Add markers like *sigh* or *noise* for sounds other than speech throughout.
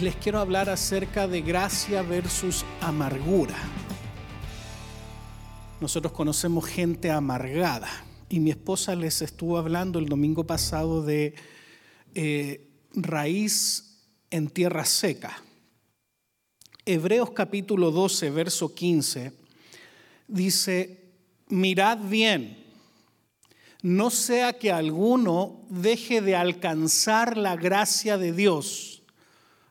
les quiero hablar acerca de gracia versus amargura. Nosotros conocemos gente amargada y mi esposa les estuvo hablando el domingo pasado de eh, raíz en tierra seca. Hebreos capítulo 12, verso 15, dice, mirad bien, no sea que alguno deje de alcanzar la gracia de Dios.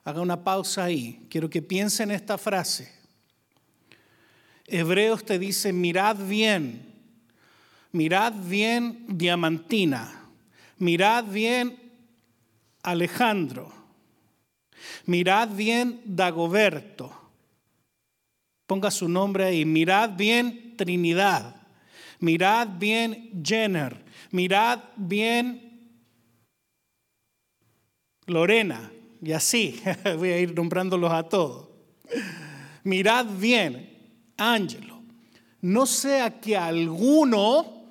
Haga una pausa ahí, quiero que piense en esta frase. Hebreos te dice, mirad bien, mirad bien Diamantina, mirad bien Alejandro, mirad bien Dagoberto, ponga su nombre ahí, mirad bien Trinidad, mirad bien Jenner, mirad bien Lorena, y así *laughs* voy a ir nombrándolos a todos. Mirad bien Ángelo, no sea que alguno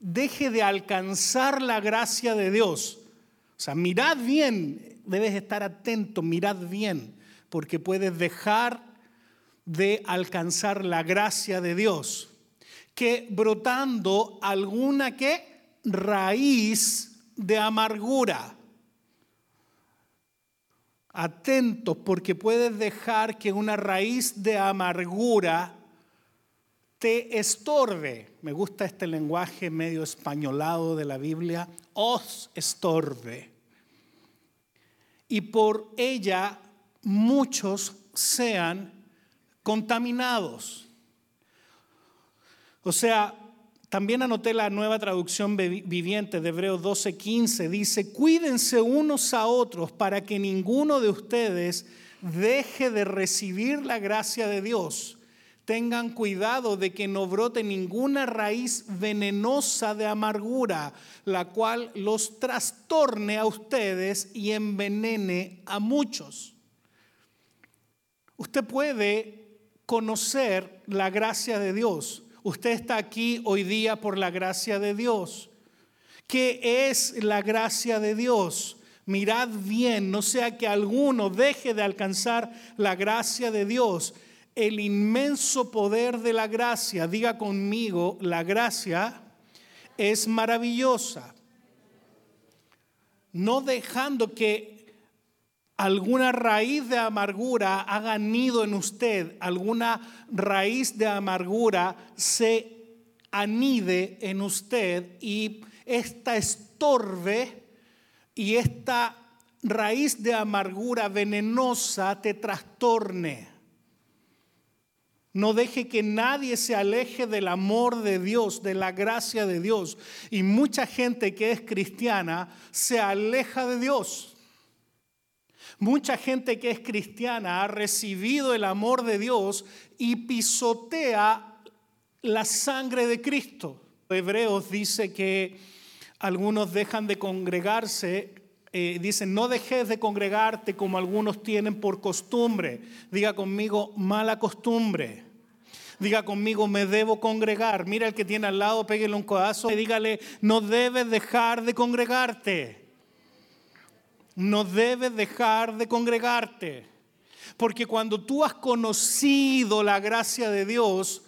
deje de alcanzar la gracia de Dios. O sea, mirad bien, debes estar atento, mirad bien, porque puedes dejar de alcanzar la gracia de Dios. Que brotando alguna que raíz de amargura. Atentos porque puedes dejar que una raíz de amargura te estorbe. Me gusta este lenguaje medio españolado de la Biblia. Os estorbe. Y por ella muchos sean contaminados. O sea, también anoté la nueva traducción viviente de Hebreos 12:15. Dice, cuídense unos a otros para que ninguno de ustedes deje de recibir la gracia de Dios. Tengan cuidado de que no brote ninguna raíz venenosa de amargura, la cual los trastorne a ustedes y envenene a muchos. Usted puede conocer la gracia de Dios Usted está aquí hoy día por la gracia de Dios. ¿Qué es la gracia de Dios? Mirad bien, no sea que alguno deje de alcanzar la gracia de Dios. El inmenso poder de la gracia, diga conmigo, la gracia es maravillosa. No dejando que alguna raíz de amargura haga nido en usted, alguna raíz de amargura se anide en usted y esta estorbe y esta raíz de amargura venenosa te trastorne. No deje que nadie se aleje del amor de Dios, de la gracia de Dios. Y mucha gente que es cristiana se aleja de Dios. Mucha gente que es cristiana ha recibido el amor de Dios y pisotea la sangre de Cristo. Hebreos dice que algunos dejan de congregarse, eh, dicen, no dejes de congregarte como algunos tienen por costumbre. Diga conmigo, mala costumbre. Diga conmigo, me debo congregar. Mira el que tiene al lado, pégale un codazo y dígale, no debes dejar de congregarte. No debes dejar de congregarte. Porque cuando tú has conocido la gracia de Dios,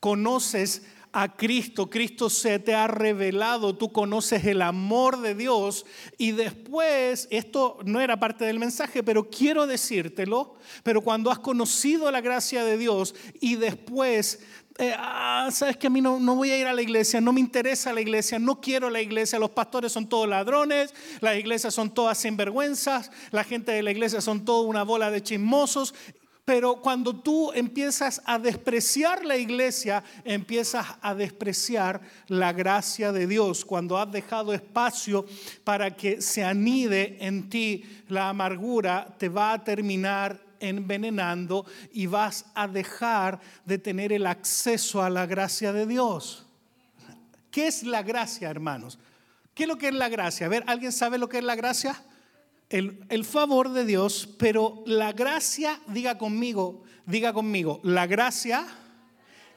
conoces a Cristo, Cristo se te ha revelado, tú conoces el amor de Dios y después, esto no era parte del mensaje, pero quiero decírtelo, pero cuando has conocido la gracia de Dios y después eh, ah, sabes que a mí no, no, voy a ir a la iglesia, no me interesa la iglesia, no quiero la iglesia, los pastores son todos ladrones, las iglesias son todas sinvergüenzas, la gente de la iglesia son toda una bola de chismosos. Pero cuando tú empiezas a despreciar la iglesia, empiezas a despreciar la gracia de Dios. Cuando has dejado espacio para que se anide en ti la amargura, te va a terminar envenenando y vas a dejar de tener el acceso a la gracia de Dios. ¿Qué es la gracia, hermanos? ¿Qué es lo que es la gracia? A ver, ¿alguien sabe lo que es la gracia? El, el favor de Dios, pero la gracia, diga conmigo, diga conmigo, la gracia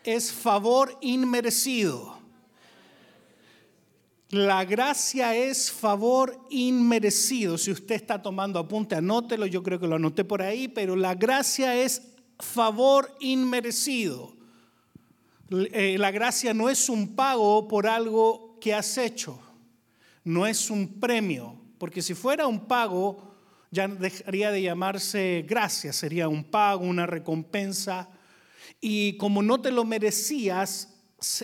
es favor inmerecido. La gracia es favor inmerecido. Si usted está tomando apunte, anótelo. Yo creo que lo anoté por ahí, pero la gracia es favor inmerecido. Eh, la gracia no es un pago por algo que has hecho, no es un premio, porque si fuera un pago, ya dejaría de llamarse gracia, sería un pago, una recompensa. Y como no te lo merecías,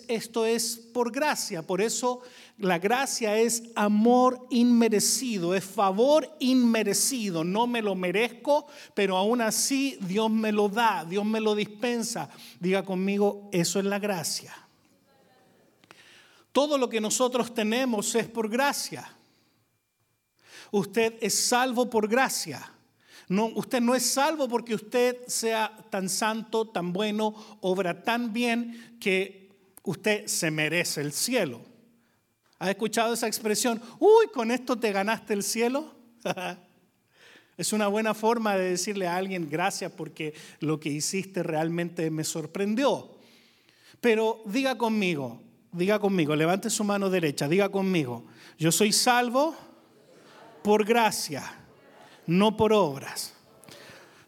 esto es por gracia. Por eso la gracia es amor inmerecido, es favor inmerecido. No me lo merezco, pero aún así Dios me lo da, Dios me lo dispensa. Diga conmigo, eso es la gracia. Todo lo que nosotros tenemos es por gracia. Usted es salvo por gracia. No, usted no es salvo porque usted sea tan santo, tan bueno, obra tan bien que usted se merece el cielo. ¿Ha escuchado esa expresión? Uy, con esto te ganaste el cielo. *laughs* es una buena forma de decirle a alguien gracias porque lo que hiciste realmente me sorprendió. Pero diga conmigo, diga conmigo, levante su mano derecha, diga conmigo, yo soy salvo por gracia, no por obras.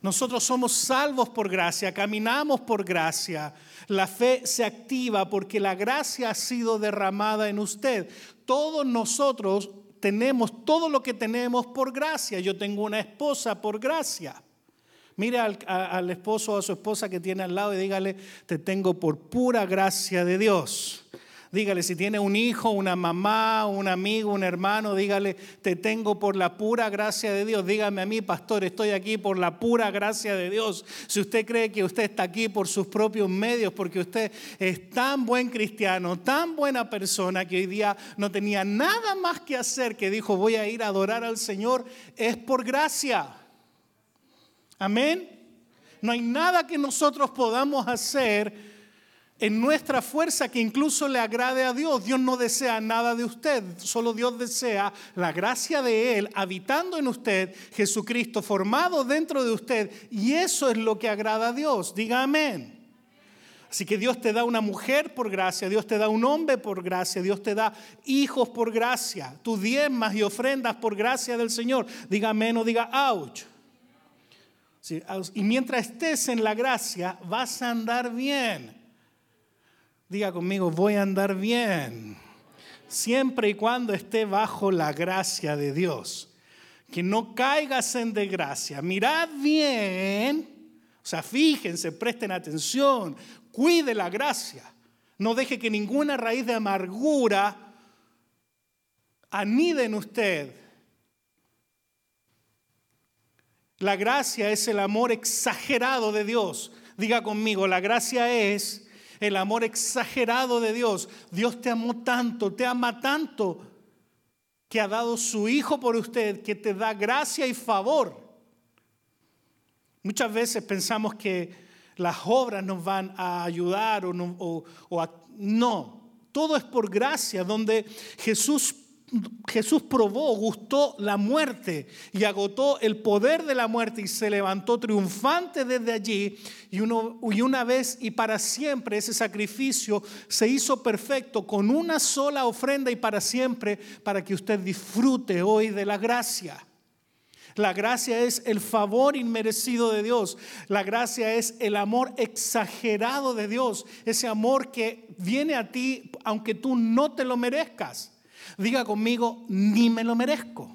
Nosotros somos salvos por gracia, caminamos por gracia. La fe se activa porque la gracia ha sido derramada en usted. Todos nosotros tenemos todo lo que tenemos por gracia. Yo tengo una esposa por gracia. Mire al, al esposo o a su esposa que tiene al lado y dígale, te tengo por pura gracia de Dios. Dígale, si tiene un hijo, una mamá, un amigo, un hermano, dígale, te tengo por la pura gracia de Dios. Dígame a mí, pastor, estoy aquí por la pura gracia de Dios. Si usted cree que usted está aquí por sus propios medios, porque usted es tan buen cristiano, tan buena persona, que hoy día no tenía nada más que hacer, que dijo, voy a ir a adorar al Señor, es por gracia. Amén. No hay nada que nosotros podamos hacer en nuestra fuerza que incluso le agrade a Dios. Dios no desea nada de usted, solo Dios desea la gracia de Él habitando en usted, Jesucristo formado dentro de usted, y eso es lo que agrada a Dios. Diga amén. Así que Dios te da una mujer por gracia, Dios te da un hombre por gracia, Dios te da hijos por gracia, tus diezmas y ofrendas por gracia del Señor. Diga amén o diga ouch. y mientras estés en la gracia, vas a andar bien. Diga conmigo, voy a andar bien. Siempre y cuando esté bajo la gracia de Dios. Que no caigas en desgracia. Mirad bien. O sea, fíjense, presten atención. Cuide la gracia. No deje que ninguna raíz de amargura anide en usted. La gracia es el amor exagerado de Dios. Diga conmigo, la gracia es el amor exagerado de Dios. Dios te amó tanto, te ama tanto, que ha dado su Hijo por usted, que te da gracia y favor. Muchas veces pensamos que las obras nos van a ayudar o, no, o a, no. Todo es por gracia, donde Jesús Jesús probó, gustó la muerte y agotó el poder de la muerte y se levantó triunfante desde allí. Y, una vez y para siempre ese sacrificio se hizo perfecto con una sola ofrenda y para siempre para que usted disfrute hoy de la gracia. La gracia es el favor inmerecido de Dios. La gracia es el amor exagerado de Dios. Ese amor que viene a ti aunque tú no te lo merezcas. Diga conmigo, ni me lo merezco.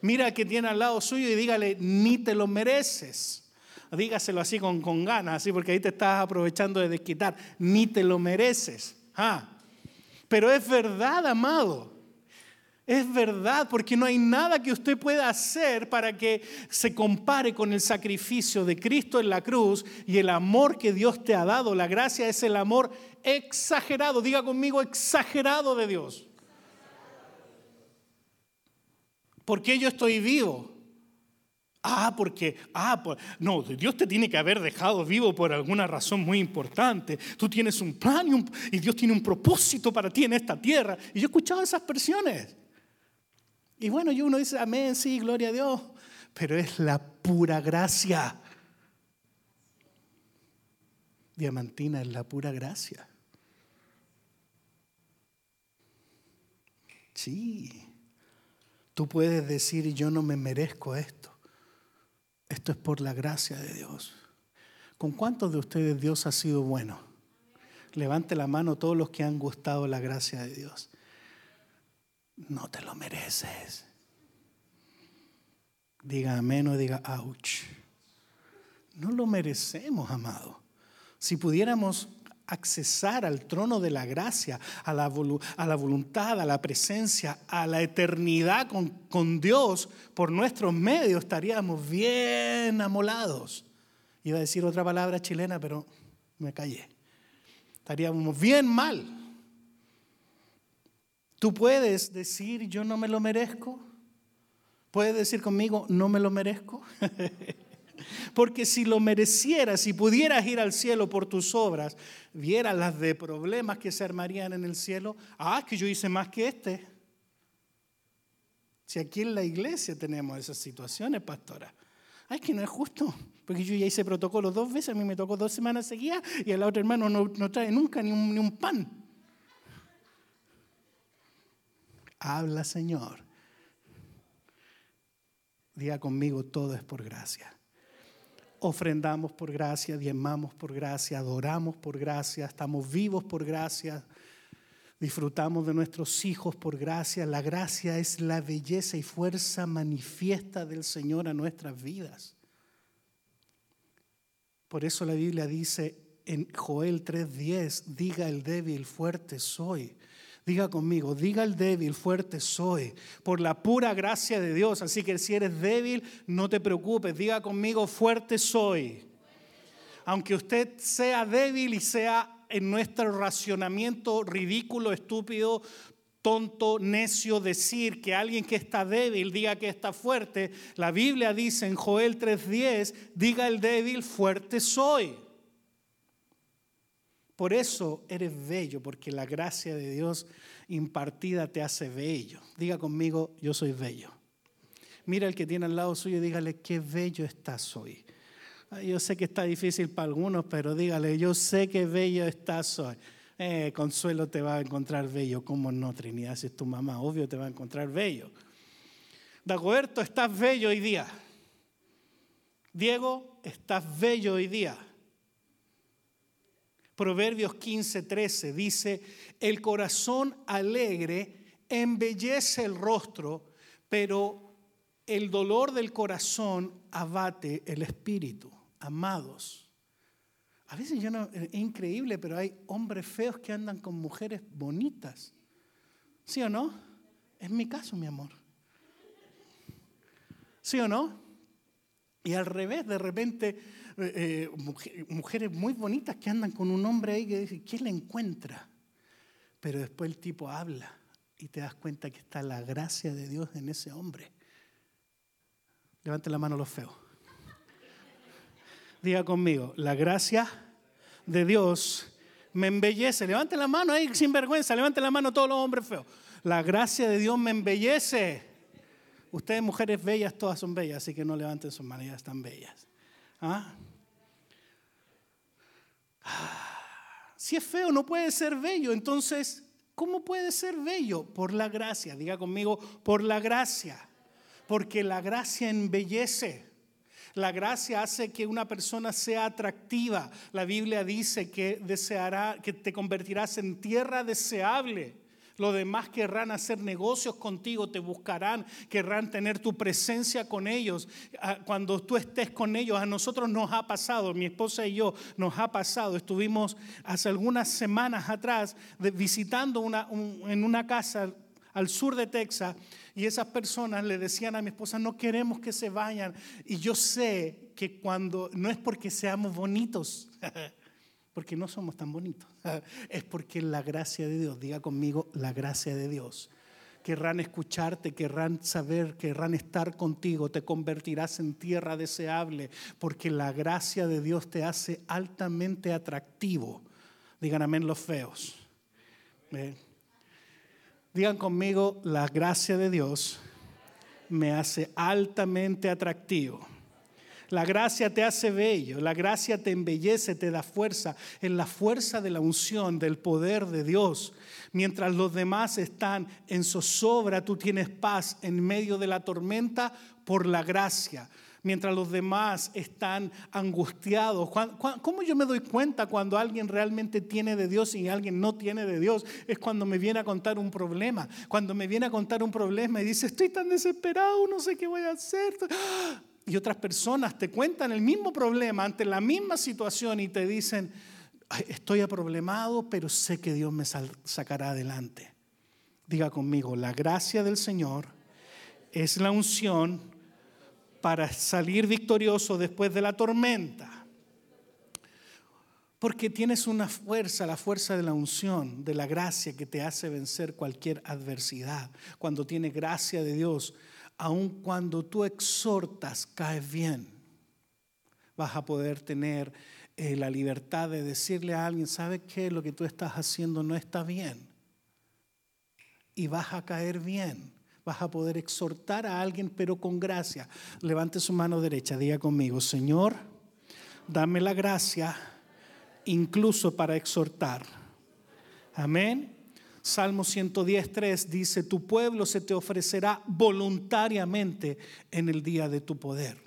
Mira que tiene al lado suyo y dígale, ni te lo mereces. Dígaselo así con, con ganas, así porque ahí te estás aprovechando de desquitar. Ni te lo mereces. Ah. Pero es verdad, amado. Es verdad, porque no hay nada que usted pueda hacer para que se compare con el sacrificio de Cristo en la cruz y el amor que Dios te ha dado. La gracia es el amor exagerado, diga conmigo, exagerado de Dios. ¿Por qué yo estoy vivo? Ah, porque, ah, no, Dios te tiene que haber dejado vivo por alguna razón muy importante. Tú tienes un plan y, Dios tiene un propósito para ti en esta tierra. Y yo he escuchado esas expresiones. Y bueno, y uno dice, amén, sí, gloria a Dios. Pero es la pura gracia. Diamantina es la pura gracia. Sí. Tú puedes decir, yo no me merezco esto. Esto es por la gracia de Dios. ¿Con cuántos de ustedes Dios ha sido bueno? Levante la mano todos los que han gustado la gracia de Dios. No te lo mereces. Diga amén o diga ouch. No lo merecemos, amado. Si pudiéramos accesar al trono de la gracia, a la, a la voluntad, a la presencia, a la eternidad con, con, Dios por nuestros medios, estaríamos bien amolados. Iba a decir otra palabra chilena, pero me callé. Estaríamos bien mal. Tú puedes decir, yo no me lo merezco. Puedes decir conmigo, no me lo merezco. *laughs* Porque si lo merecieras, si pudieras ir al cielo por tus obras, vieras las de problemas que se armarían en el cielo. Ah, que yo hice más que este. Si aquí en la iglesia tenemos esas situaciones, pastora. Ay, que no es justo, porque yo ya hice protocolo dos veces, a mí me tocó dos semanas seguidas y el otro hermano no, trae nunca ni un, ni un pan. Habla, Señor. Diga conmigo, todo es por gracia ofrendamos por gracia, diezmamos por gracia, adoramos por gracia, estamos vivos por gracia, disfrutamos de nuestros hijos por gracia. La gracia es la belleza y fuerza manifiesta del Señor a nuestras vidas. Por eso la Biblia dice en Joel 3:10, diga el débil, fuerte soy. Diga conmigo, diga el débil, fuerte soy, por la pura gracia de Dios. Así que si eres débil, no te preocupes, diga conmigo, fuerte soy. Aunque usted sea débil y sea en nuestro racionamiento ridículo, estúpido, tonto, necio decir que alguien que está débil diga que está fuerte, la Biblia dice en Joel 3:10, diga el débil, fuerte soy. Por eso eres bello, porque la gracia de Dios impartida te hace bello. Diga conmigo, yo soy bello. Mira el que tiene al lado suyo y dígale, qué bello estás hoy. Yo sé que está difícil para algunos, pero dígale, yo sé que bello estás hoy. Eh, Consuelo te va a encontrar bello, ¿cómo no, Trinidad? Si es tu mamá, obvio te va a encontrar bello. Dagoberto, estás bello hoy día. Diego, estás bello hoy día. Proverbios 15, 13 dice, el corazón alegre embellece el rostro, pero el dolor del corazón abate el espíritu. Amados, a veces yo no, es increíble, pero hay hombres feos que andan con mujeres bonitas. ¿Sí o no? Es mi caso, mi amor. ¿Sí o no? Y al revés, de repente eh, eh, mujeres muy bonitas que andan con un hombre ahí que dice, ¿qué le encuentra? Pero después el tipo habla y te das cuenta que está la gracia de Dios en ese hombre. Levante la mano los feos. Diga conmigo, la gracia de Dios me embellece. Levante la mano ahí sin vergüenza, levante la mano todos los hombres feos. La gracia de Dios me embellece. Ustedes mujeres bellas, todas son bellas, así que no levanten sus manos, ya están bellas. ¿Ah? Si es feo, no puede ser bello. Entonces, ¿cómo puede ser bello? Por la gracia. Diga conmigo, por la gracia. Porque la gracia embellece. La gracia hace que una persona sea atractiva. La Biblia dice que deseará, que te convertirás en tierra deseable. Los demás querrán hacer negocios contigo, te buscarán, querrán tener tu presencia con ellos. Ah, cuando tú estés con ellos, a nosotros nos ha pasado, mi esposa y yo nos ha pasado. Estuvimos hace algunas semanas atrás visitando en una casa al sur de Texas y esas personas le decían a mi esposa, no queremos que se vayan. Y yo sé que cuando, no es porque seamos bonitos, *laughs* porque no somos tan bonitos. *laughs* Es porque la gracia de Dios, diga conmigo, la gracia de Dios. Querrán escucharte, querrán saber, querrán estar contigo, te convertirás en tierra deseable, porque la gracia de Dios te hace altamente atractivo. Digan amén los feos. Digan conmigo, la gracia de Dios me hace altamente atractivo. La gracia te hace bello, la gracia te embellece, te da fuerza. En la fuerza de la unción, del poder de Dios. Mientras los demás están en zozobra, tú tienes paz en medio de la tormenta por la gracia mientras los demás están angustiados. ¿Cómo yo me doy cuenta cuando alguien realmente tiene de Dios y alguien no tiene de Dios? Es cuando me viene a contar un problema. Cuando me viene a contar un problema y dice, estoy tan desesperado, no sé qué voy a hacer. Y otras personas te cuentan el mismo problema ante la misma situación y te dicen, estoy aproblemado, pero sé que Dios me sacará adelante. Diga conmigo, la gracia del Señor es la unción para salir victorioso después de la tormenta. Porque tienes una fuerza, la fuerza de la unción, de la gracia que te hace vencer cualquier adversidad. Cuando tienes gracia de Dios, aun cuando tú exhortas, caes bien. Vas a poder tener eh, la libertad de decirle a alguien, ¿sabes qué? Lo que tú estás haciendo no está bien. Y vas a caer bien vas a poder exhortar a alguien, pero con gracia. Levante su mano derecha, diga conmigo, Señor, dame la gracia incluso para exhortar. Amén. Salmo 110.3 dice, tu pueblo se te ofrecerá voluntariamente en el día de tu poder.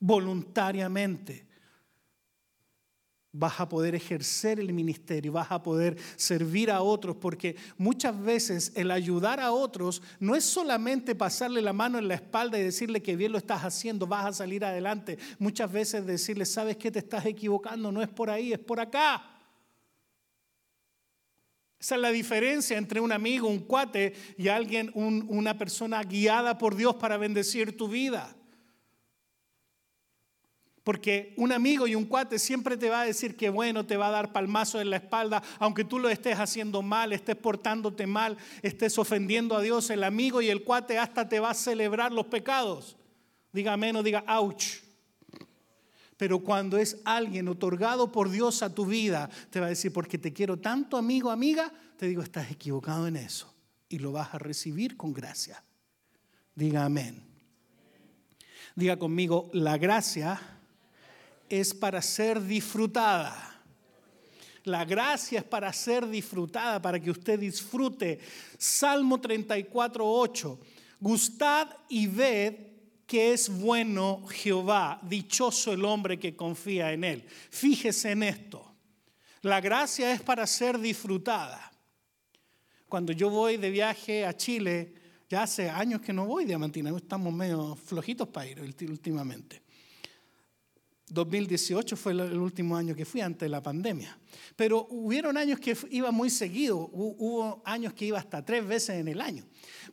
Voluntariamente vas a poder ejercer el ministerio, vas a poder servir a otros, porque muchas veces el ayudar a otros no es solamente pasarle la mano en la espalda y decirle que bien lo estás haciendo, vas a salir adelante. Muchas veces decirle, sabes que te estás equivocando, no es por ahí, es por acá. Esa es la diferencia entre un amigo, un cuate y alguien, una persona guiada por Dios para bendecir tu vida. Porque un amigo y un cuate siempre te va a decir que bueno, te va a dar palmazo en la espalda, aunque tú lo estés haciendo mal, estés portándote mal, estés ofendiendo a Dios. El amigo y el cuate hasta te va a celebrar los pecados. Diga menos, diga ouch. Pero cuando es alguien otorgado por Dios a tu vida, te va a decir, porque te quiero tanto, amigo, amiga, te digo, estás equivocado en eso. Y lo vas a recibir con gracia. Diga amén. Diga conmigo, la gracia es para ser disfrutada. La gracia es para ser disfrutada, para que usted disfrute. Salmo 34, 8. Gustad y ved que es bueno Jehová, dichoso el hombre que confía en él. Fíjese en esto. La gracia es para ser disfrutada. Cuando yo voy de viaje a Chile, ya hace años que no voy, Diamantina, estamos medio flojitos para ir últimamente. 2018 fue el último año que fui antes de la pandemia. Pero hubieron años que iba muy seguido, hubo años que iba hasta tres veces en el año.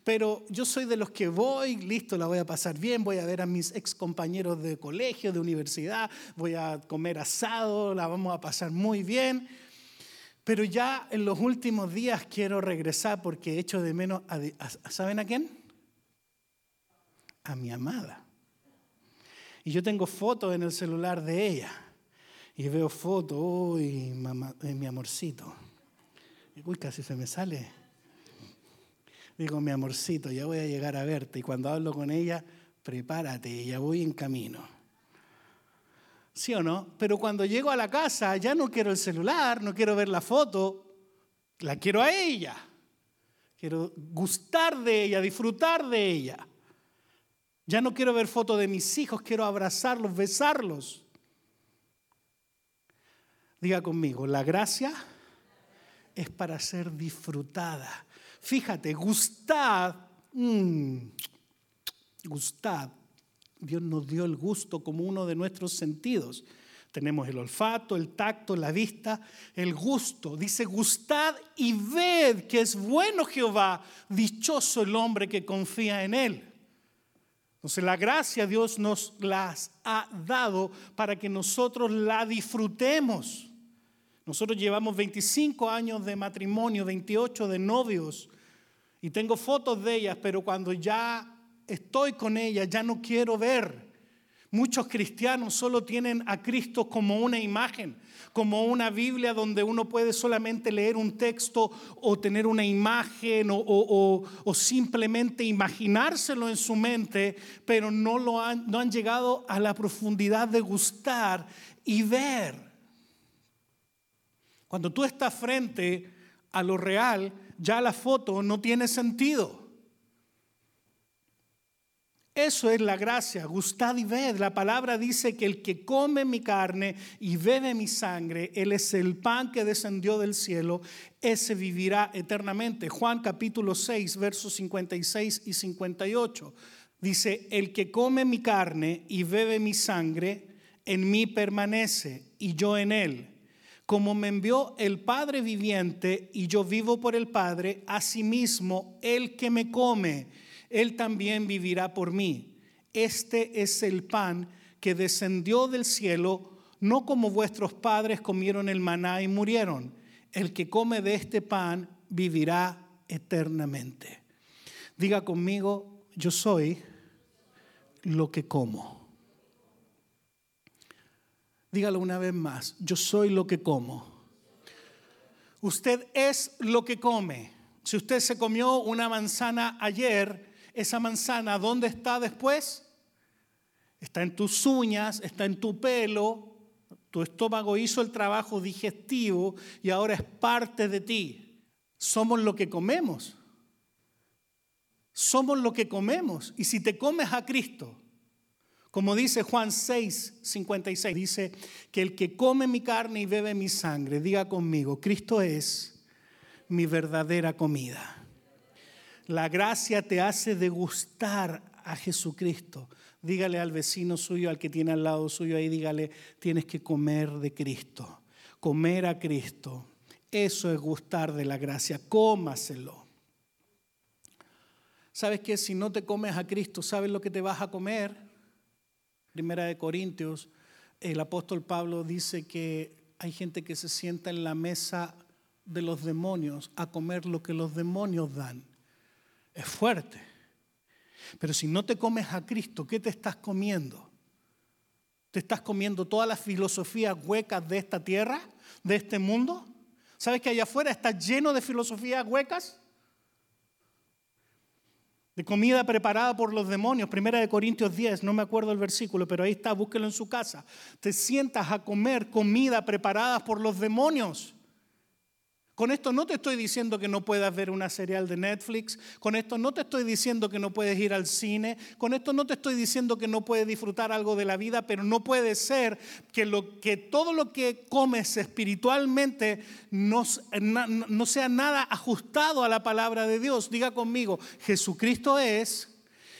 Pero yo soy de los que voy, listo, la voy a pasar bien, voy a ver a mis ex compañeros de colegio, de universidad, voy a comer asado, la vamos a pasar muy bien. Pero ya en los últimos días quiero regresar porque he hecho de menos, ¿saben a quién? A mi amada. Y yo tengo fotos en el celular de ella. Y veo fotos, uy, mamá, eh, mi amorcito. Uy, casi se me sale. Digo, mi amorcito, ya voy a llegar a verte. Y cuando hablo con ella, prepárate, ya voy en camino. ¿Sí o no? Pero cuando llego a la casa, ya no quiero el celular, no quiero ver la foto, la quiero a ella. Quiero gustar de ella, disfrutar de ella. Ya no quiero ver fotos de mis hijos, quiero abrazarlos, besarlos. Diga conmigo, la gracia es para ser disfrutada. Fíjate, gustad, mmm, gustad. Dios nos dio el gusto como uno de nuestros sentidos. Tenemos el olfato, el tacto, la vista, el gusto. Dice, gustad y ved que es bueno Jehová, dichoso el hombre que confía en él. Entonces la gracia Dios nos las ha dado para que nosotros la disfrutemos. Nosotros llevamos 25 años de matrimonio, 28 de novios, y tengo fotos de ellas, pero cuando ya estoy con ellas ya no quiero ver, Muchos cristianos solo tienen a Cristo como una imagen, como una Biblia donde uno puede solamente leer un texto o tener una imagen o, simplemente imaginárselo en su mente, pero no, han llegado a la profundidad de gustar y ver. Cuando tú estás frente a lo real, ya la foto no tiene sentido. Eso es la gracia, gustad y ved. La palabra dice que el que come mi carne y bebe mi sangre, él es el pan que descendió del cielo, ese vivirá eternamente. Juan capítulo 6, versos 56 y 58. Dice, el que come mi carne y bebe mi sangre, en mí permanece y yo en él. Como me envió el Padre viviente y yo vivo por el Padre, asimismo el que me come él también vivirá por mí. Este es el pan que descendió del cielo, no como vuestros padres comieron el maná y murieron. El que come de este pan vivirá eternamente. Diga conmigo, yo soy lo que como. Dígalo una vez más, yo soy lo que como. Usted es lo que come. Si usted se comió una manzana ayer, esa manzana, ¿dónde está después? Está en tus uñas, está en tu pelo, tu estómago hizo el trabajo digestivo y ahora es parte de ti. Somos lo que comemos. Somos lo que comemos. Y si te comes a Cristo, como dice Juan 6, 56, dice que el que come mi carne y bebe mi sangre, diga conmigo, Cristo es mi verdadera comida. La gracia te hace degustar a Jesucristo. Dígale al vecino suyo, al que tiene al lado suyo ahí, dígale, tienes que comer de Cristo, comer a Cristo. Eso es gustar de la gracia, cómaselo. ¿Sabes qué? Si no te comes a Cristo, ¿sabes lo que te vas a comer? Primera de Corintios, el apóstol Pablo dice que hay gente que se sienta en la mesa de los demonios a comer lo que los demonios dan es fuerte. Pero si no te comes a Cristo, ¿qué te estás comiendo? ¿Te estás comiendo todas las filosofías huecas de esta tierra, de este mundo? ¿Sabes que allá afuera está lleno de filosofías huecas? De comida preparada por los demonios. Primera de Corintios 10, no me acuerdo el versículo, pero ahí está, búsquelo en su casa. Te sientas a comer comida preparada por los demonios. Con esto no te estoy diciendo que no puedas ver una serial de Netflix, con esto no te estoy diciendo que no puedes ir al cine, con esto no te estoy diciendo que no puedes disfrutar algo de la vida, pero no puede ser que, todo lo que comes espiritualmente no, no sea nada ajustado a la palabra de Dios. Diga conmigo, Jesucristo es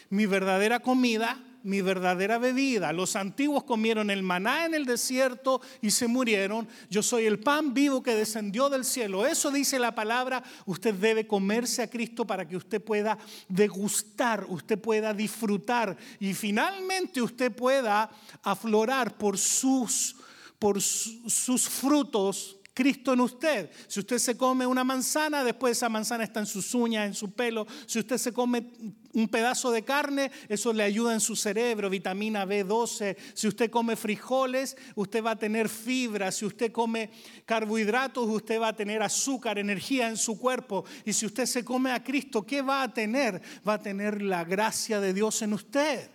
mi verdadera comida, mi verdadera bebida. Los antiguos comieron el maná en el desierto y se murieron. Yo soy el pan vivo que descendió del cielo. Eso dice la palabra. Usted debe comerse a Cristo para que usted pueda degustar, usted pueda disfrutar y finalmente usted pueda aflorar por sus, por sus frutos Cristo en usted. Si usted se come una manzana, después esa manzana está en sus uñas, en su pelo. Si usted se come un pedazo de carne, eso le ayuda en su cerebro, vitamina B12. Si usted come frijoles, usted va a tener fibra. Si usted come carbohidratos, usted va a tener azúcar, energía en su cuerpo. Y si usted se come a Cristo, ¿qué va a tener? Va a tener la gracia de Dios en usted.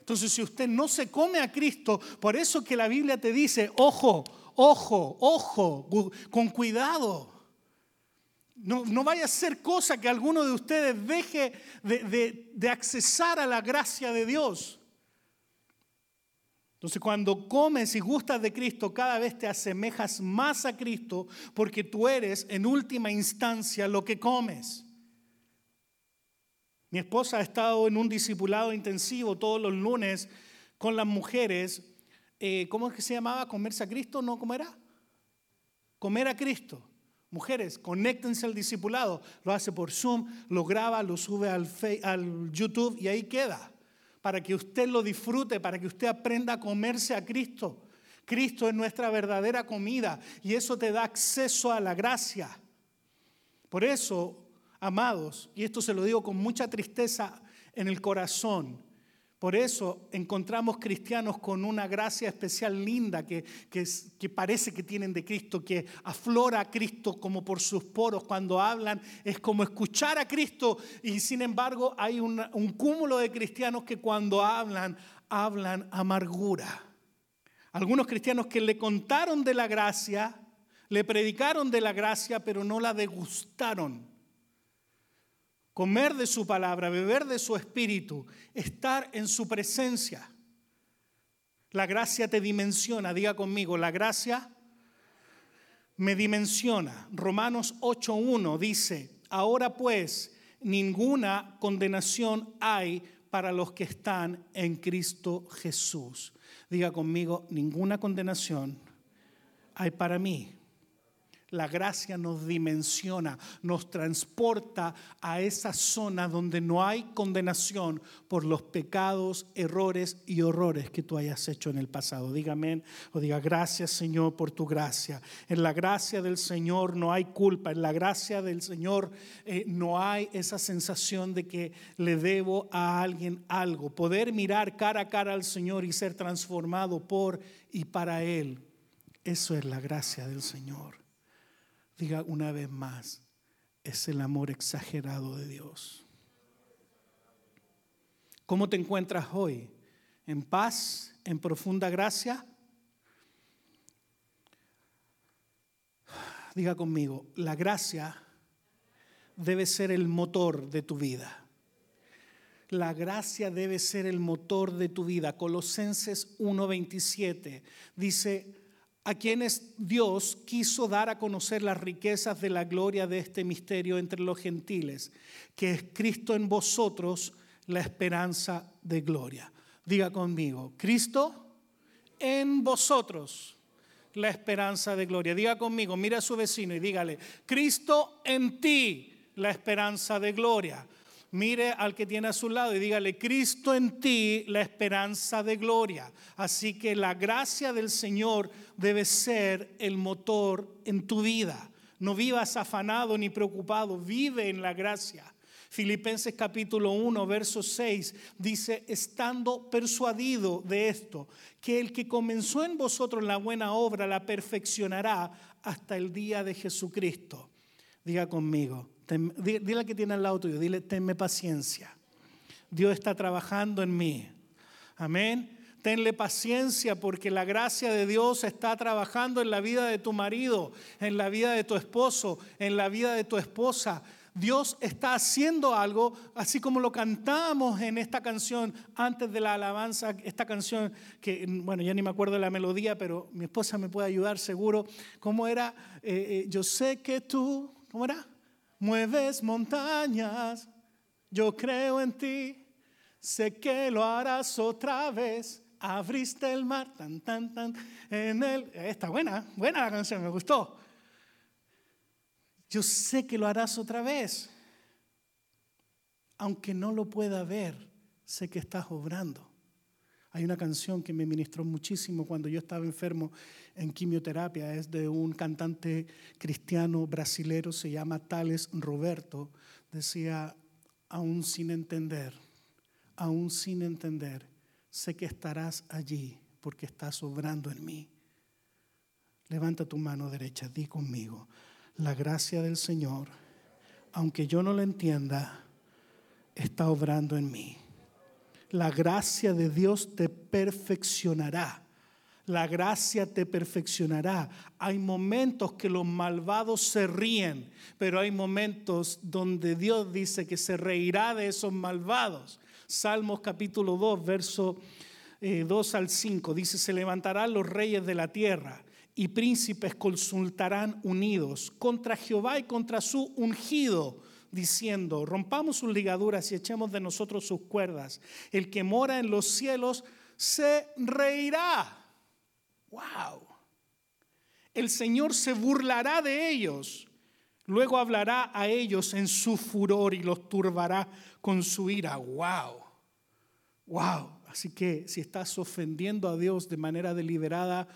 Entonces, si usted no se come a Cristo, por eso que la Biblia te dice, ojo, ojo, ojo, con cuidado. No, no, vaya a ser cosa que alguno de ustedes deje de, de accesar a la gracia de Dios. Entonces cuando comes y gustas de Cristo, cada vez te asemejas más a Cristo porque tú eres en última instancia lo que comes. Mi esposa ha estado en un discipulado intensivo todos los lunes con las mujeres eh, ¿cómo es que se llamaba? ¿Comerse a Cristo? ¿No? ¿Cómo era? Comer a Cristo. Mujeres, conéctense al discipulado. Lo hace por Zoom, lo graba, lo sube al, al YouTube y ahí queda. Para que usted lo disfrute, para que usted aprenda a comerse a Cristo. Cristo es nuestra verdadera comida y eso te da acceso a la gracia. Por eso, amados, y esto se lo digo con mucha tristeza en el corazón, Por eso encontramos cristianos con una gracia especial linda que, parece que tienen de Cristo, que aflora a Cristo como por sus poros cuando hablan. Es como escuchar a Cristo y sin embargo hay un cúmulo de cristianos que cuando hablan, hablan amargura. Algunos cristianos que le contaron de la gracia, le predicaron de la gracia, pero no la degustaron comer de su palabra, beber de su espíritu, estar en su presencia. La gracia te dimensiona, diga conmigo, la gracia me dimensiona. Romanos 8.1 dice, ahora pues ninguna condenación hay para los que están en Cristo Jesús. Diga conmigo, ninguna condenación hay para mí la gracia nos dimensiona, nos transporta a esa zona donde no hay condenación por los pecados, errores y horrores que tú hayas hecho en el pasado. Dígame o diga gracias Señor por tu gracia. En la gracia del Señor no hay culpa, en la gracia del Señor eh, no hay esa sensación de que le debo a alguien algo. Poder mirar cara a cara al Señor y ser transformado por y para Él. Eso es la gracia del Señor. Diga una vez más, es el amor exagerado de Dios. ¿Cómo te encuentras hoy? ¿En paz? ¿En profunda gracia? Diga conmigo, la gracia debe ser el motor de tu vida. La gracia debe ser el motor de tu vida. Colosenses 1:27 dice, a quienes Dios quiso dar a conocer las riquezas de la gloria de este misterio entre los gentiles, que es Cristo en vosotros, la esperanza de gloria. Diga conmigo, Cristo en vosotros, la esperanza de gloria. Diga conmigo, mira a su vecino y dígale, Cristo en ti, la esperanza de gloria. Mire al que tiene a su lado y dígale, Cristo en ti, la esperanza de gloria. Así que la gracia del Señor debe ser el motor en tu vida. No vivas afanado ni preocupado, vive en la gracia. Filipenses capítulo 1, verso 6 dice, estando persuadido de esto, que el que comenzó en vosotros la buena obra la perfeccionará hasta el día de Jesucristo. Diga conmigo, dile que tiene al lado tuyo, dile, tenme paciencia. Dios está trabajando en mí. Amén. Tenle paciencia porque la gracia de Dios está trabajando en la vida de tu marido, en la vida de tu esposo, en la vida de tu esposa. Dios está haciendo algo, así como lo cantamos en esta canción antes de la alabanza, esta canción que, bueno, ya ni me acuerdo de la melodía, pero mi esposa me puede ayudar seguro. ¿Cómo era? Eh, eh, yo sé que tú, ¿cómo era? Mueves montañas, yo creo en ti, sé que lo harás otra vez. Abriste el mar, tan, tan, tan, en él. Está buena, buena la canción, me gustó. Yo sé que lo harás otra vez. Aunque no lo pueda ver, sé que estás obrando. Hay una canción que me ministró muchísimo cuando yo estaba enfermo en quimioterapia, es de un cantante cristiano brasilero, se llama Tales Roberto. Decía, aún sin entender, aún sin entender, sé que estarás allí porque estás obrando en mí. Levanta tu mano derecha, di conmigo, la gracia del Señor, aunque yo no lo entienda, está obrando en mí la gracia de Dios te perfeccionará. La gracia te perfeccionará. Hay momentos que los malvados se ríen, pero hay momentos donde Dios dice que se reirá de esos malvados. Salmos capítulo 2, verso 2 eh, al 5, dice, se levantarán los reyes de la tierra y príncipes consultarán unidos contra Jehová y contra su ungido diciendo, rompamos sus ligaduras y echemos de nosotros sus cuerdas. El que mora en los cielos se reirá. ¡Wow! El Señor se burlará de ellos. Luego hablará a ellos en su furor y los turbará con su ira. ¡Wow! ¡Wow! Así que si estás ofendiendo a Dios de manera deliberada,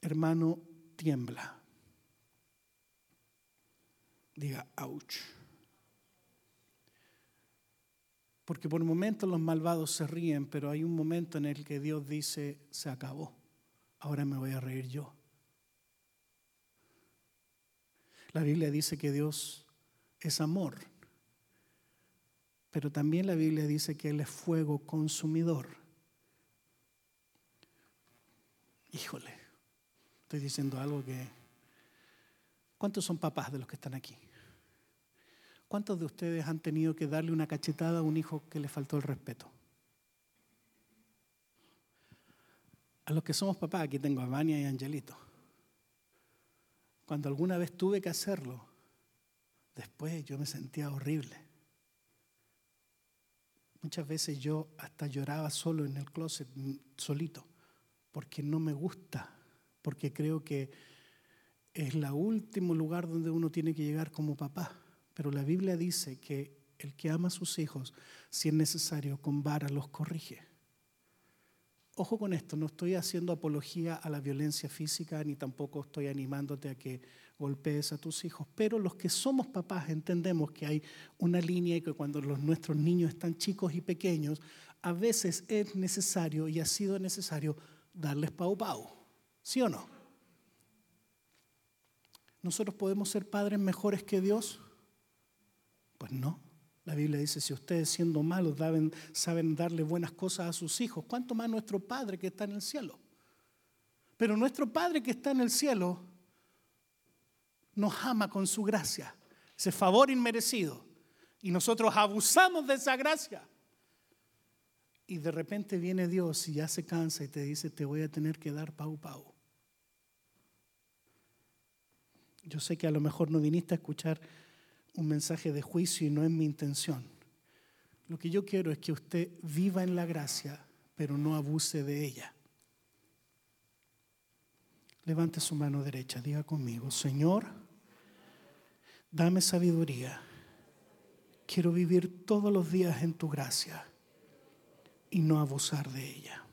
hermano, tiembla. Diga, ouch. Porque por momentos los malvados se ríen, pero hay un momento en el que Dios dice, se acabó, ahora me voy a reír yo. La Biblia dice que Dios es amor, pero también la Biblia dice que Él es fuego consumidor. Híjole, estoy diciendo algo que... ¿Cuántos son papás de los que están aquí? ¿Cuántos de ustedes han tenido que darle una cachetada a un hijo que le faltó el respeto? A los que somos papás, aquí tengo a Vania y a Angelito. Cuando alguna vez tuve que hacerlo, después yo me sentía horrible. Muchas veces yo hasta lloraba solo en el closet, solito, porque no me gusta, porque creo que es el último lugar donde uno tiene que llegar como papá. Pero la Biblia dice que el que ama a sus hijos, si es necesario, con vara los corrige. Ojo con esto, no estoy haciendo apología a la violencia física ni tampoco estoy animándote a que golpees a tus hijos, pero los que somos papás entendemos que hay una línea y que cuando los, nuestros niños están chicos y pequeños, a veces es necesario y ha sido necesario darles pau pau. ¿Sí o no? ¿Nosotros podemos ser padres mejores que Dios? Pues no. La Biblia dice, si ustedes siendo malos saben darle buenas cosas a sus hijos, ¿cuánto más nuestro Padre que está en el cielo? Pero nuestro Padre que está en el cielo nos ama con su gracia, ese favor inmerecido. Y nosotros abusamos de esa gracia. Y de repente viene Dios y ya se cansa y te dice, te voy a tener que dar pau pau. Yo sé que a lo mejor no viniste a escuchar un mensaje de juicio y no es mi intención. Lo que yo quiero es que usted viva en la gracia, pero no abuse de ella. Levante su mano derecha, diga conmigo, Señor, dame sabiduría. Quiero vivir todos los días en tu gracia y no abusar de ella.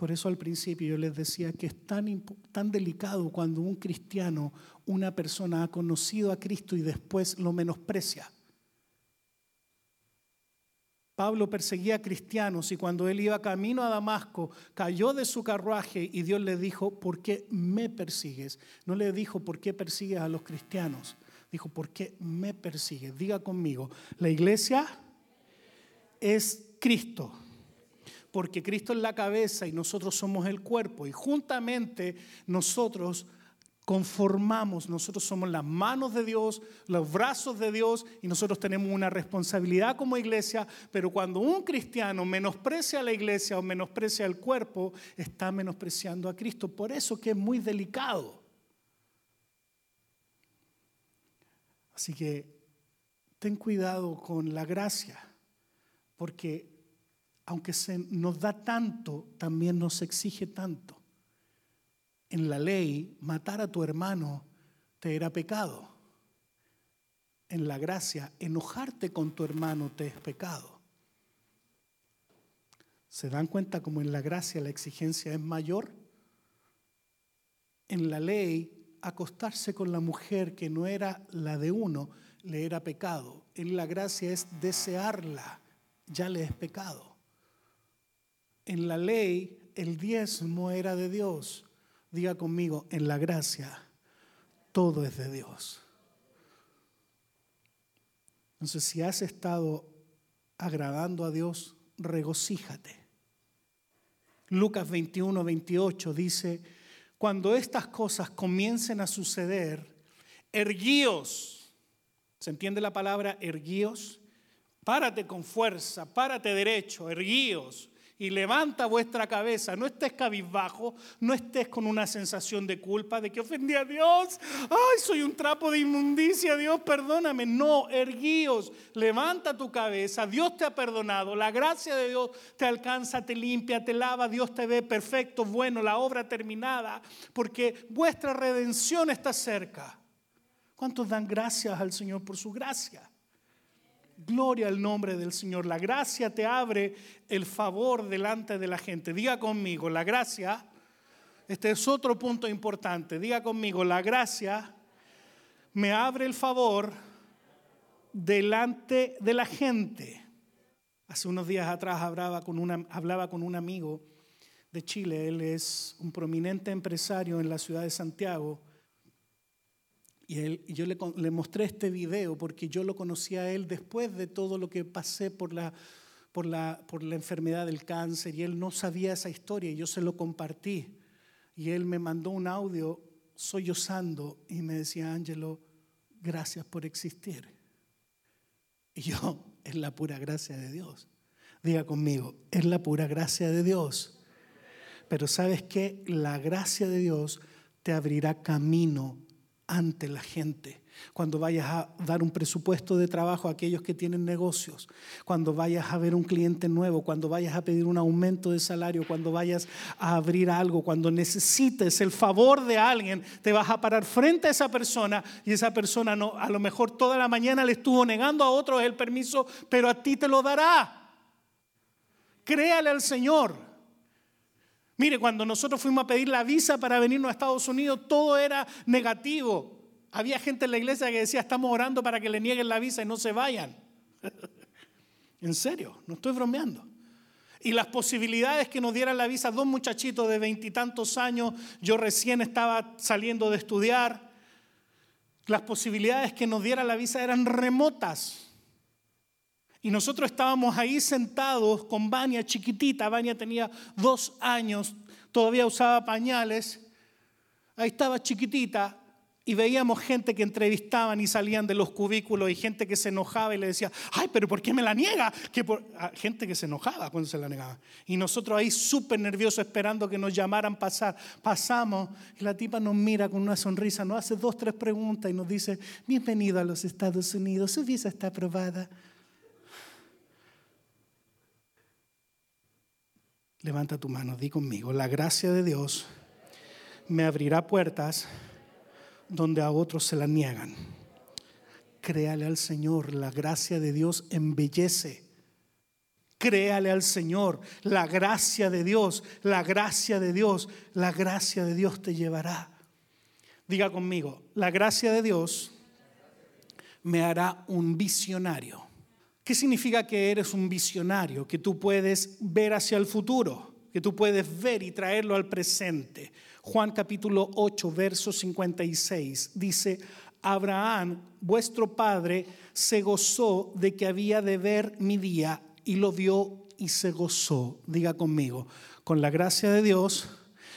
Por eso al principio yo les decía que es tan, tan delicado cuando un cristiano, una persona ha conocido a Cristo y después lo menosprecia. Pablo perseguía a cristianos y cuando él iba camino a Damasco, cayó de su carruaje y Dios le dijo, ¿por qué me persigues? No le dijo, ¿por qué persigues a los cristianos? Dijo, ¿por qué me persigues? Diga conmigo, la iglesia es Cristo porque Cristo es la cabeza y nosotros somos el cuerpo y juntamente nosotros conformamos, nosotros somos las manos de Dios, los brazos de Dios y nosotros tenemos una responsabilidad como iglesia, pero cuando un cristiano menosprecia a la iglesia o menosprecia al cuerpo, está menospreciando a Cristo. Por eso que es muy delicado. Así que ten cuidado con la gracia, porque aunque se nos da tanto, también nos exige tanto. En la ley, matar a tu hermano te era pecado. En la gracia, enojarte con tu hermano te es pecado. ¿Se dan cuenta como en la gracia la exigencia es mayor? En la ley, acostarse con la mujer que no era la de uno le era pecado. En la gracia es desearla, ya le es pecado en la ley el diezmo era de Dios. Diga conmigo, en la gracia todo es de Dios. Entonces, si has estado agradando a Dios, regocíjate. Lucas 21, 28 dice, cuando estas cosas comiencen a suceder, erguíos. ¿Se entiende la palabra erguíos? Párate con fuerza, párate derecho, erguíos y levanta vuestra cabeza. No estés cabizbajo, no estés con una sensación de culpa, de que ofendí a Dios. Ay, soy un trapo de inmundicia, Dios, perdóname. No, erguíos, levanta tu cabeza. Dios te ha perdonado. La gracia de Dios te alcanza, te limpia, te lava. Dios te ve perfecto, bueno, la obra terminada, porque vuestra redención está cerca. ¿Cuántos dan gracias al Señor por su gracia? Gloria al nombre del Señor. La gracia te abre el favor delante de la gente. Diga conmigo, la gracia, este es otro punto importante. Diga conmigo, la gracia me abre el favor delante de la gente. Hace unos días atrás hablaba con, hablaba con un amigo de Chile, él es un prominente empresario en la ciudad de Santiago, y, él, yo le, le, mostré este video porque yo lo conocí a él después de todo lo que pasé por la, por, la, por la enfermedad del cáncer, y él no sabía esa historia, y yo se lo compartí, y él me mandó un audio sollozando y me decía, Ángelo, gracias por existir. Y yo, *laughs* es la pura gracia de Dios. Diga conmigo, es la pura gracia de Dios. Pero sabes que la gracia de Dios te abrirá camino ante la gente. Cuando vayas a dar un presupuesto de trabajo a aquellos que tienen negocios, cuando vayas a ver un cliente nuevo, cuando vayas a pedir un aumento de salario, cuando vayas a abrir algo, cuando necesites el favor de alguien, te vas a parar frente a esa persona y esa persona no, a lo mejor toda la mañana le estuvo negando a otros el permiso, pero a ti te lo dará. Créale al Señor. Mire, cuando nosotros fuimos a pedir la visa para venirnos a Estados Unidos, todo era negativo. Había gente en la iglesia que decía, estamos orando para que le nieguen la visa y no se vayan. *laughs* en serio, no estoy bromeando. Y las posibilidades que nos dieran la visa, dos muchachitos de veintitantos años, yo recién estaba saliendo de estudiar, las posibilidades que nos dieran la visa eran remotas. Y nosotros estábamos ahí sentados con Vania chiquitita, Vania tenía dos años, todavía usaba pañales, ahí estaba chiquitita, y veíamos gente que entrevistaban y salían de los cubículos y gente que se enojaba y le decía, ay, pero ¿por qué me la niega? Que por... Ah, gente que se enojaba cuando se la negaba. Y nosotros ahí súper nerviosos esperando que nos llamaran pasar. Pasamos y la tipa nos mira con una sonrisa, nos hace dos, tres preguntas y nos dice, bienvenido a los Estados Unidos, su visa está aprobada. Levanta tu mano, di conmigo, la gracia de Dios me abrirá puertas donde a otros se la niegan. Créale al Señor, la gracia de Dios embellece. Créale al Señor, la gracia de Dios, la gracia de Dios, la gracia de Dios te llevará. Diga conmigo, la gracia de Dios me hará un visionario. ¿Qué significa que eres un visionario? Que tú puedes ver hacia el futuro, que tú puedes ver y traerlo al presente. Juan capítulo 8, verso 56 dice, Abraham, vuestro padre, se gozó de que había de ver mi día y lo vio y se gozó. Diga conmigo, con la gracia de Dios,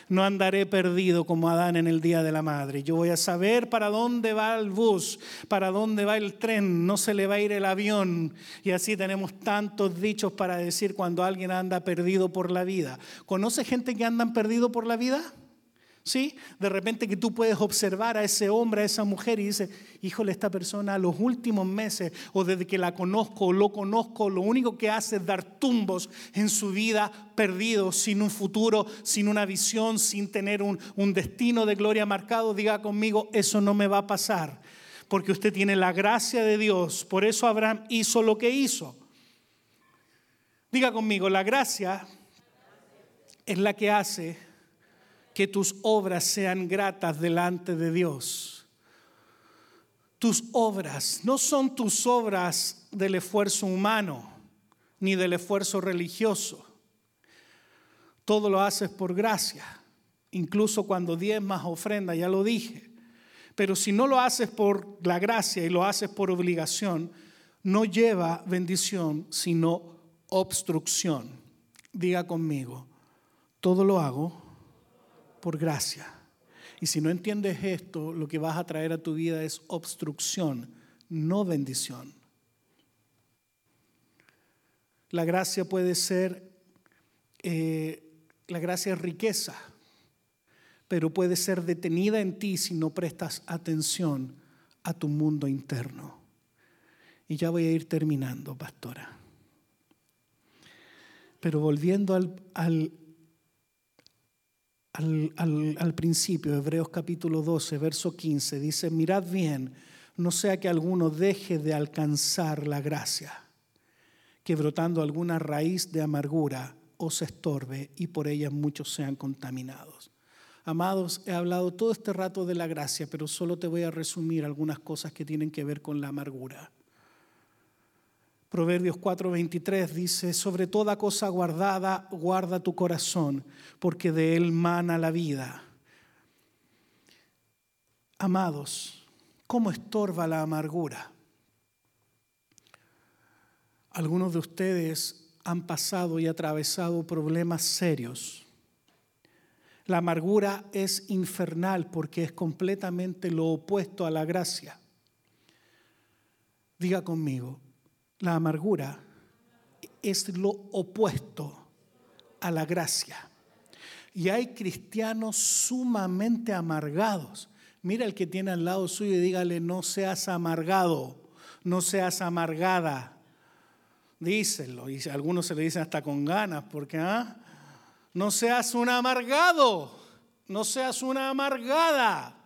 no andaré perdido como Adán en el día de la madre. Yo voy a saber para dónde va el bus, para dónde va el tren, no se le va a ir el avión. Y así tenemos tantos dichos para decir cuando alguien anda perdido por la vida. ¿Conoce gente que andan perdido por la vida? ¿Sí? De repente que tú puedes observar a ese hombre, a esa mujer y dices, híjole, esta persona los últimos meses o desde que la conozco o lo conozco, lo único que hace es dar tumbos en su vida perdido, sin un futuro, sin una visión, sin tener un, un destino de gloria marcado. Diga conmigo, eso no me va a pasar, porque usted tiene la gracia de Dios. Por eso Abraham hizo lo que hizo. Diga conmigo, la gracia es la que hace que tus obras sean gratas delante de Dios. Tus obras no son tus obras del esfuerzo humano ni del esfuerzo religioso. Todo lo haces por gracia, incluso cuando más ofrenda, ya lo dije. Pero si no lo haces por la gracia y lo haces por obligación, no lleva bendición, sino obstrucción. Diga conmigo, todo lo hago por gracia. Y si no entiendes esto, lo que vas a traer a tu vida es obstrucción, no bendición. La gracia puede ser, eh, la gracia es riqueza, pero puede ser detenida en ti si no prestas atención a tu mundo interno. Y ya voy a ir terminando, pastora. Pero volviendo al, al, al, principio, Hebreos capítulo 12, verso 15, dice, mirad bien, no sea que alguno deje de alcanzar la gracia, que brotando alguna raíz de amargura os estorbe y por ella muchos sean contaminados. Amados, he hablado todo este rato de la gracia, pero solo te voy a resumir algunas cosas que tienen que ver con la amargura. Proverbios 4:23 dice, sobre toda cosa guardada, guarda tu corazón, porque de él mana la vida. Amados, ¿cómo estorba la amargura? Algunos de ustedes han pasado y atravesado problemas serios. La amargura es infernal porque es completamente lo opuesto a la gracia. Diga conmigo, la amargura es lo opuesto a la gracia. Y hay cristianos sumamente amargados. Mira el que tiene al lado suyo y dígale, no seas amargado, no seas amargada. Díselo. Y algunos se le dicen hasta con ganas, porque ¿ah? no seas un amargado, no seas una amargada.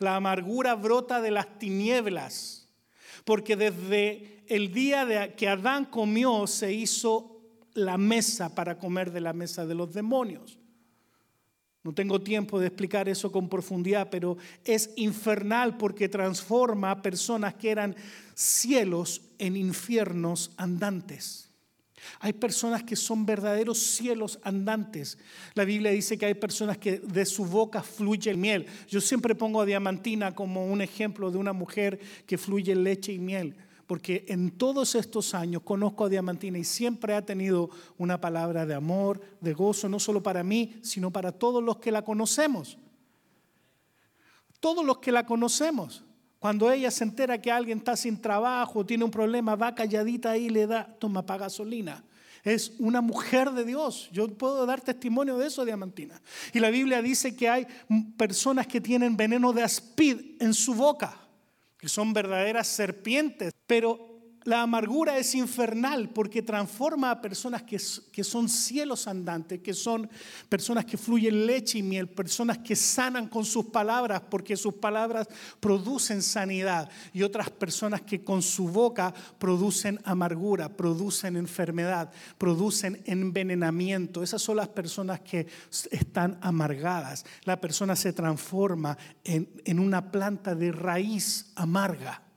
La amargura brota de las tinieblas, porque desde el día de que Adán comió se hizo la mesa para comer de la mesa de los demonios. No tengo tiempo de explicar eso con profundidad, pero es infernal porque transforma a personas que eran cielos en infiernos andantes. Hay personas que son verdaderos cielos andantes. La Biblia dice que hay personas que de su boca fluye miel. Yo siempre pongo a Diamantina como un ejemplo de una mujer que fluye leche y miel porque en todos estos años conozco a Diamantina y siempre ha tenido una palabra de amor, de gozo, no solo para mí, sino para todos los que la conocemos. Todos los que la conocemos. Cuando ella se entera que alguien está sin trabajo, tiene un problema, va calladita ahí y le da, toma, paga gasolina. Es una mujer de Dios. Yo puedo dar testimonio de eso, Diamantina. Y la Biblia dice que hay personas que tienen veneno de aspid en su boca que son verdaderas serpientes, pero la amargura es infernal porque transforma a personas que, que, son cielos andantes, que son personas que fluyen leche y miel, personas que sanan con sus palabras porque sus palabras producen sanidad y otras personas que con su boca producen amargura, producen enfermedad, producen envenenamiento. Esas son las personas que están amargadas. La persona se transforma en, en una planta de raíz amarga.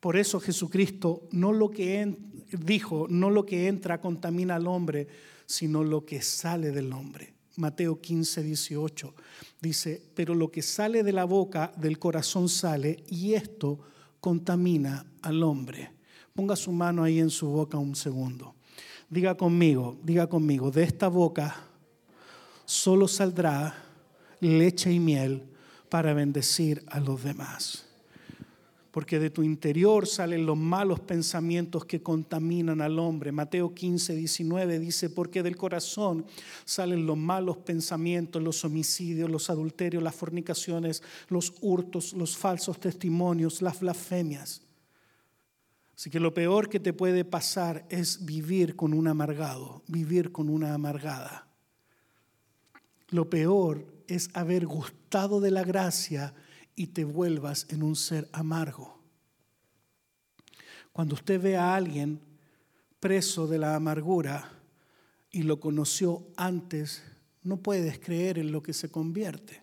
Por eso Jesucristo no lo que dijo, no lo que entra contamina al hombre, sino lo que sale del hombre. Mateo 15, 18 dice, pero lo que sale de la boca, del corazón sale, y esto contamina al hombre. Ponga su mano ahí en su boca un segundo. Diga conmigo, diga conmigo, de esta boca solo saldrá leche y miel para bendecir a los demás porque de tu interior salen los malos pensamientos que contaminan al hombre. Mateo 15, 19 dice, porque del corazón salen los malos pensamientos, los homicidios, los adulterios, las fornicaciones, los hurtos, los falsos testimonios, las blasfemias. Así que lo peor que te puede pasar es vivir con un amargado, vivir con una amargada. Lo peor es haber gustado de la gracia y te vuelvas en un ser amargo. Cuando usted ve a alguien preso de la amargura y lo conoció antes, no puedes creer en lo que se convierte.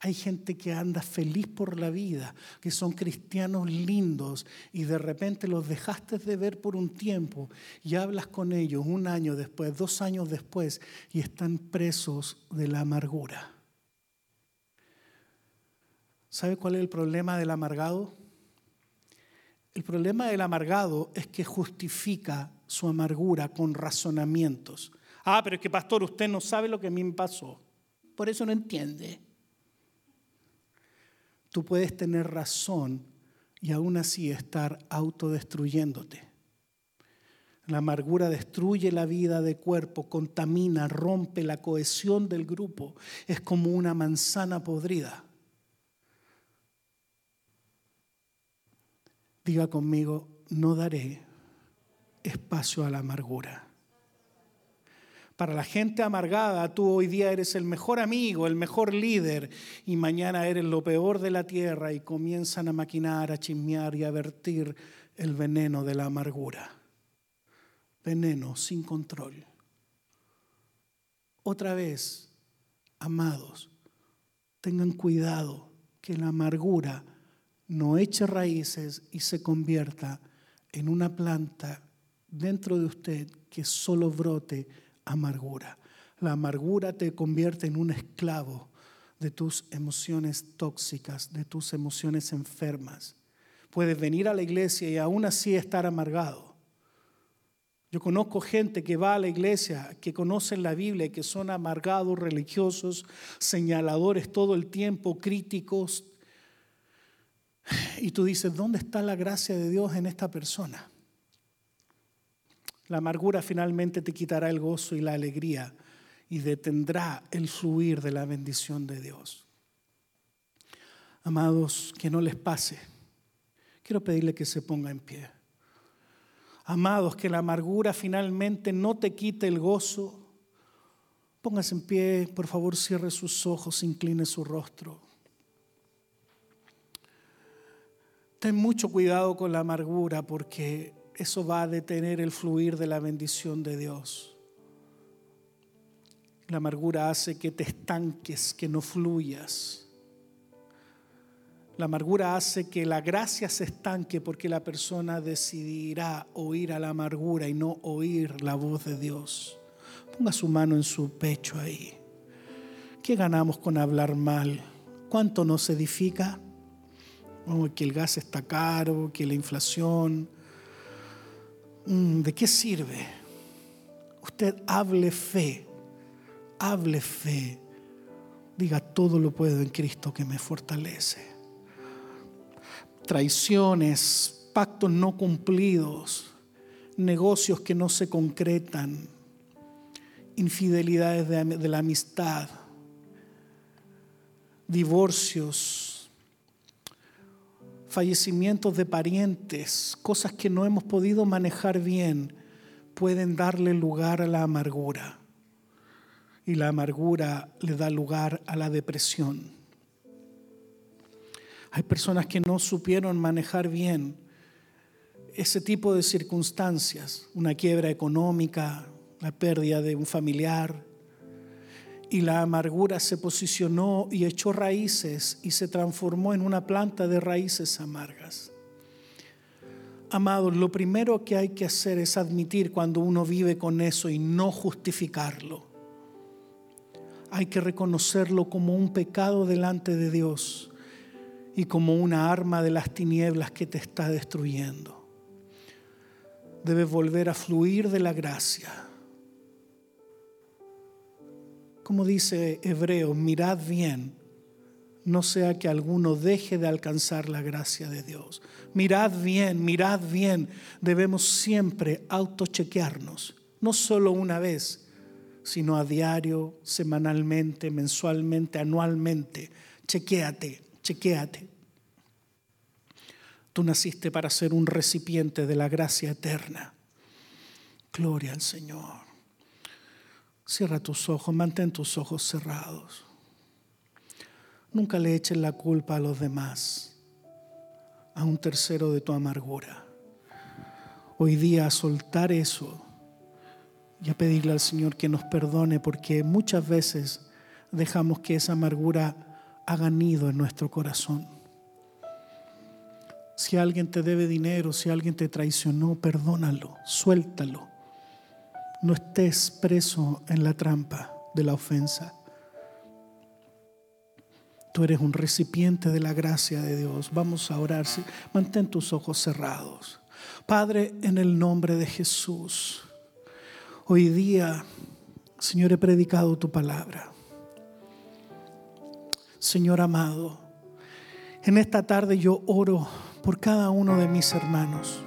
Hay gente que anda feliz por la vida, que son cristianos lindos y de repente los dejaste de ver por un tiempo y hablas con ellos un año después, dos años después y están presos de la amargura. ¿Sabe cuál es el problema del amargado? El problema del amargado es que justifica su amargura con razonamientos. Ah, pero es que pastor, usted no sabe lo que a mí me pasó. Por eso no entiende. Tú puedes tener razón y aún así estar autodestruyéndote. La amargura destruye la vida de cuerpo, contamina, rompe la cohesión del grupo. Es como una manzana podrida. Diga conmigo, no daré espacio a la amargura. Para la gente amargada, tú hoy día eres el mejor amigo, el mejor líder, y mañana eres lo peor de la tierra y comienzan a maquinar, a chismear y a vertir el veneno de la amargura. Veneno sin control. Otra vez, amados, tengan cuidado que la amargura no eche raíces y se convierta en una planta dentro de usted que solo brote amargura. La amargura te convierte en un esclavo de tus emociones tóxicas, de tus emociones enfermas. Puedes venir a la iglesia y aún así estar amargado. Yo conozco gente que va a la iglesia, que conocen la Biblia, que son amargados, religiosos, señaladores todo el tiempo, críticos. Y tú dices, ¿dónde está la gracia de Dios en esta persona? La amargura finalmente te quitará el gozo y la alegría y detendrá el fluir de la bendición de Dios. Amados, que no les pase. Quiero pedirle que se ponga en pie. Amados, que la amargura finalmente no te quite el gozo. Póngase en pie, por favor, cierre sus ojos, incline su rostro. Ten mucho cuidado con la amargura porque eso va a detener el fluir de la bendición de Dios. La amargura hace que te estanques, que no fluyas. La amargura hace que la gracia se estanque porque la persona decidirá oír a la amargura y no oír la voz de Dios. Ponga su mano en su pecho ahí. ¿Qué ganamos con hablar mal? ¿Cuánto nos edifica? Oh, que el gas está caro, que la inflación. Mm, ¿De qué sirve? Usted hable fe, hable fe. Diga, todo lo puedo en Cristo que me fortalece traiciones, pactos no cumplidos, negocios que no se concretan, infidelidades de, la amistad, divorcios, fallecimientos de parientes, cosas que no hemos podido manejar bien, pueden darle lugar a la amargura. Y la amargura le da lugar a la depresión. Hay personas que no supieron manejar bien ese tipo de circunstancias, una quiebra económica, la pérdida de un familiar, y la amargura se posicionó y echó raíces y se transformó en una planta de raíces amargas. Amados, lo primero que hay que hacer es admitir cuando uno vive con eso y no justificarlo. Hay que reconocerlo como un pecado delante de Dios y como una arma de las tinieblas que te está destruyendo. Debes volver a fluir de la gracia. Como dice Hebreo, mirad bien, no sea que alguno deje de alcanzar la gracia de Dios. Mirad bien, mirad bien, debemos siempre autochequearnos, no solo una vez, sino a diario, semanalmente, mensualmente, anualmente. Chequéate chequéate. Tú naciste para ser un recipiente de la gracia eterna. Gloria al Señor. Cierra tus ojos, mantén tus ojos cerrados. Nunca le eches la culpa a los demás, a un tercero de tu amargura. Hoy día a soltar eso y a pedirle al Señor que nos perdone porque muchas veces dejamos que esa amargura haga nido en nuestro corazón. Si alguien te debe dinero, si alguien te traicionó, perdónalo, suéltalo. No estés preso en la trampa de la ofensa. Tú eres un recipiente de la gracia de Dios. Vamos a orar. Mantén tus ojos cerrados. Padre, en el nombre de Jesús, hoy día, Señor, he predicado tu palabra. Señor amado, en esta tarde yo oro por cada uno de mis hermanos.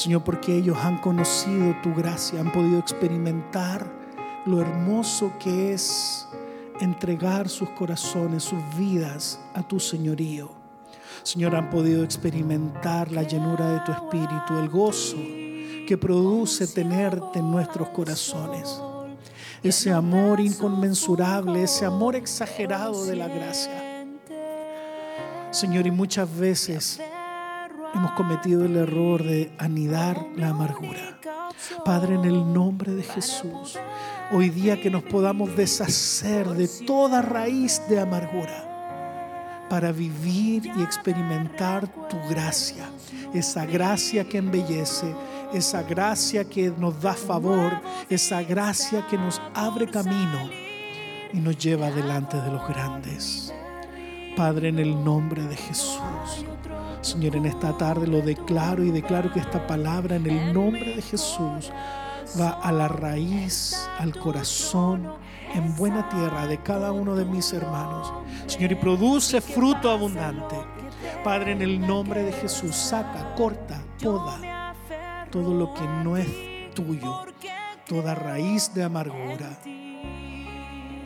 Señor, porque ellos han conocido tu gracia, han podido experimentar lo hermoso que es entregar sus corazones, sus vidas a tu señorío. Señor, han podido experimentar la llenura de tu espíritu, el gozo que produce tenerte en nuestros corazones ese amor inconmensurable, ese amor exagerado de la gracia. Señor, y muchas veces hemos cometido el error de anidar la amargura. Padre, en el nombre de Jesús, hoy día que nos podamos deshacer de toda raíz de amargura. para vivir y experimentar tu gracia, esa gracia que embellece, esa gracia que nos da favor, esa gracia que nos abre camino y nos lleva delante de los grandes. Padre, en el nombre de Jesús. Señor, en esta tarde lo declaro y declaro que esta palabra en el nombre de Jesús va a la raíz, al corazón, en buena tierra de cada uno de mis hermanos. Señor, y produce fruto abundante. Padre, en el nombre de Jesús, saca, corta, poda todo lo que no es tuyo, toda raíz de amargura,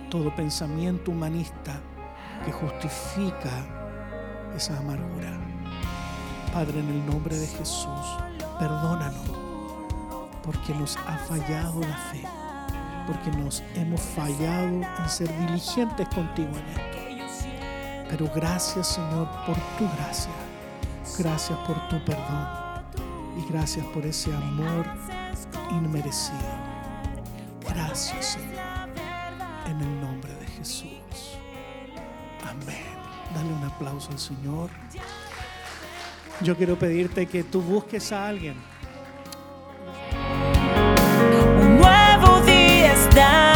todo pensamiento humanista que justifica esa amargura. Padre, en el nombre de Jesús, perdónanos porque nos ha fallado la fe, porque nos hemos fallado en ser diligentes contigo en esto. Pero gracias Señor por tu gracia, gracias por tu perdón y gracias por ese amor inmerecido. Gracias Señor, en el nombre de Jesús. Dale un aplauso al Señor. Yo quiero pedirte que tú busques a alguien pase lo que tenga